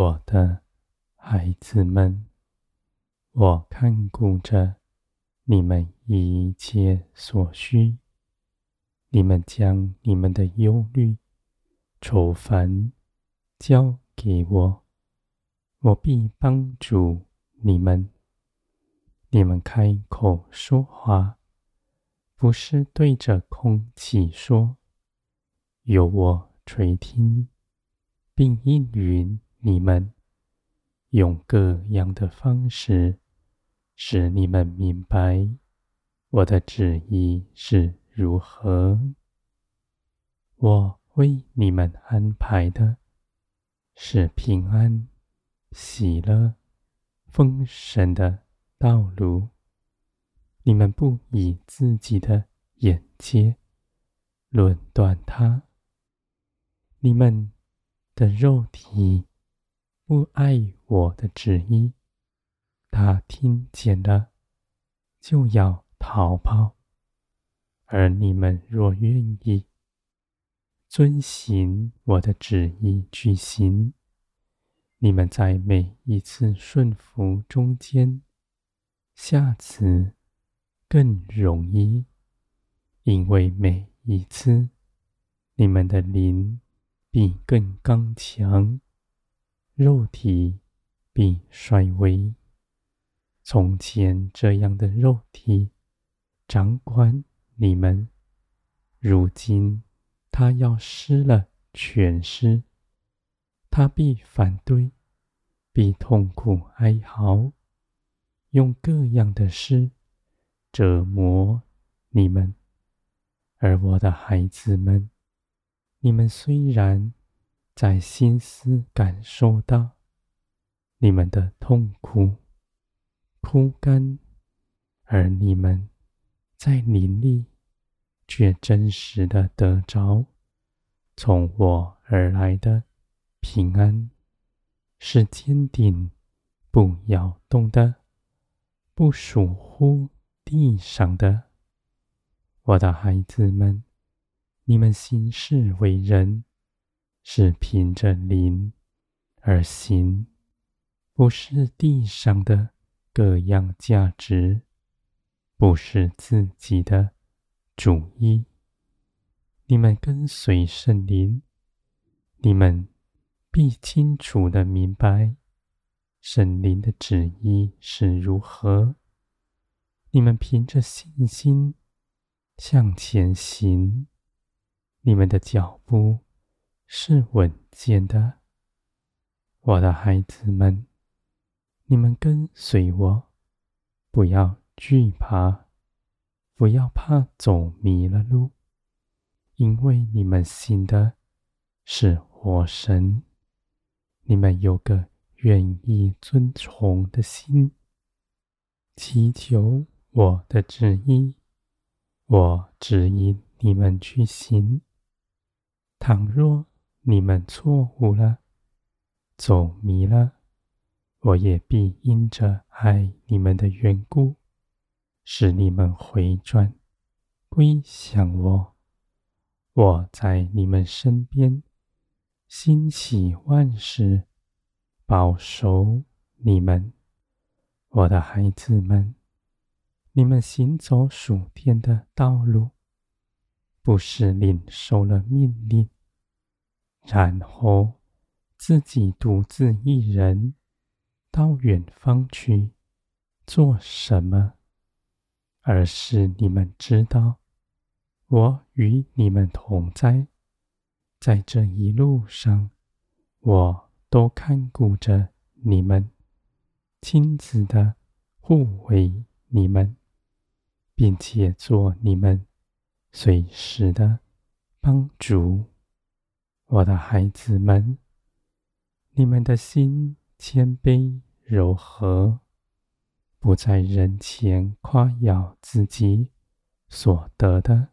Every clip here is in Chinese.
我的孩子们，我看顾着你们一切所需。你们将你们的忧虑、愁烦交给我，我必帮助你们。你们开口说话，不是对着空气说，由我垂听，并应允你们，用各样的方式使你们明白我的旨意是如何？我为你们安排的是平安、喜乐、丰盛的道路。你们不以自己的眼界论断它。你们的肉体不爱我的旨意，他听见了就要逃跑。而你们若愿意遵行我的旨意去行，你们在每一次顺服中间，下次更容易，因为每一次你们的灵必更刚强，肉体必衰微。从前这样的肉体掌管。你们如今，他要失了权势，他必反对，必痛苦哀嚎，用各样的诗折磨你们。而我的孩子们，你们虽然在心思感受到你们的痛苦、枯干，而你们在灵里。却真实的得着从我而来的平安，是坚定不摇动的，不属乎地上的。我的孩子们，你们行事为人是凭着灵而行，不是地上的各样价值，不是自己的。主意，你们跟随圣灵，你们必清楚地明白圣灵的旨意是如何。你们凭着信心向前行，你们的脚步是稳健的。我的孩子们，你们跟随我，不要惧怕。不要怕走迷了路，因为你们信的是活神，你们有个愿意遵从的心，祈求我的旨意，我指引你们去行。倘若你们错误了，走迷了，我也必因着爱你们的缘故。使你们回转，归向我。我在你们身边，兴起万事，保守你们，我的孩子们。你们行走属天的道路，不是领受了命令，然后自己独自一人到远方去做什么。而是你们知道，我与你们同在，在这一路上，我都看顾着你们，亲自的护卫你们，并且做你们随时的帮助。我的孩子们，你们的心谦卑柔和。不在人前夸耀自己所得的，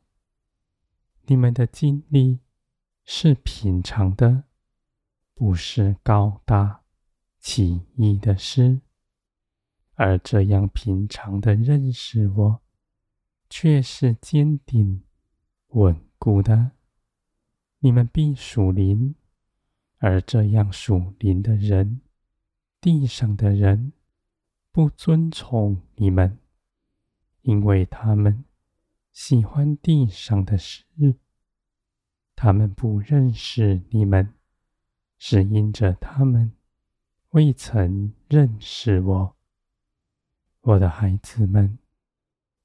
你们的经历是平常的，不是高大奇异的事，而这样平常的认识我，却是坚定稳固的。你们必属灵，而这样属灵的人，地上的人不尊崇你们，因为他们喜欢地上的事。他们不认识你们，是因着他们未曾认识我。我的孩子们，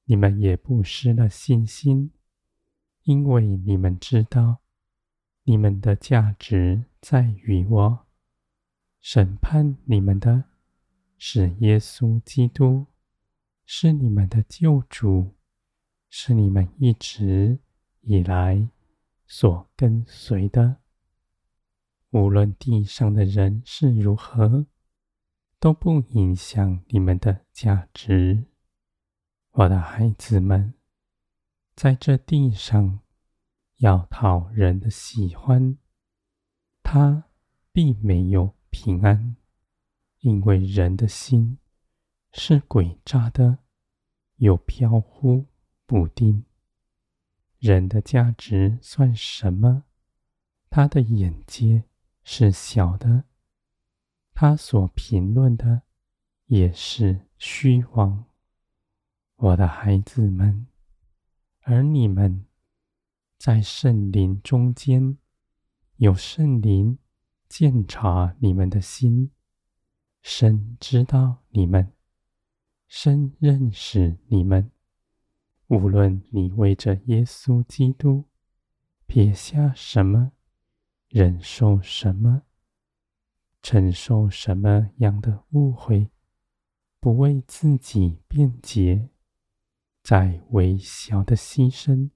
你们也不失了信心，因为你们知道，你们的价值在于我。审判你们的是耶稣基督，是你们的救主，是你们一直以来所跟随的。无论地上的人是如何，都不影响你们的价值。我的孩子们，在这地上要讨人的喜欢，他并没有。平安，因为人的心是诡诈的，又飘忽不定。人的价值算什么？他的眼界是小的，他所评论的也是虚妄。我的孩子们，而你们在圣灵中间，有圣灵。鉴察你们的心，深知道你们，深认识你们。无论你为着耶稣基督撇下什么，忍受什么，承受什么样的误会，不为自己辩解，在微小的牺牲，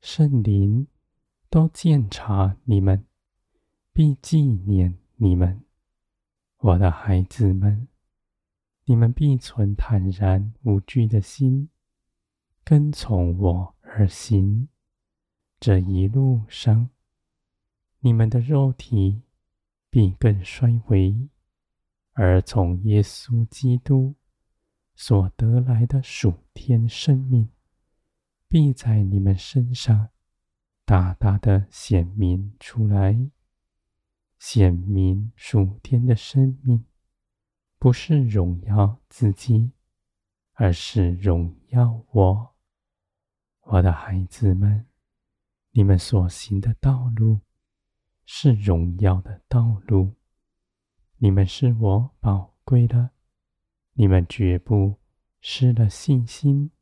圣灵都鉴察你们。必纪念你们，我的孩子们，你们必存坦然无惧的心，跟从我而行。这一路上，你们的肉体必更衰微，而从耶稣基督所得来的属天生命，必在你们身上大大的显明出来。显明属天的生命，不是荣耀自己，而是荣耀我。我的孩子们，你们所行的道路是荣耀的道路。你们是我宝贵的，你们绝不失了信心。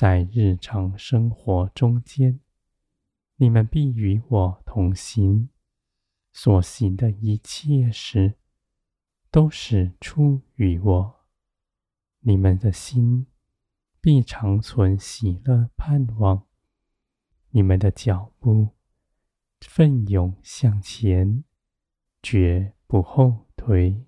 在日常生活中间，你们必与我同行。所行的一切事，都是出于我。你们的心必长存喜乐盼望，你们的脚步奋勇向前，绝不后退。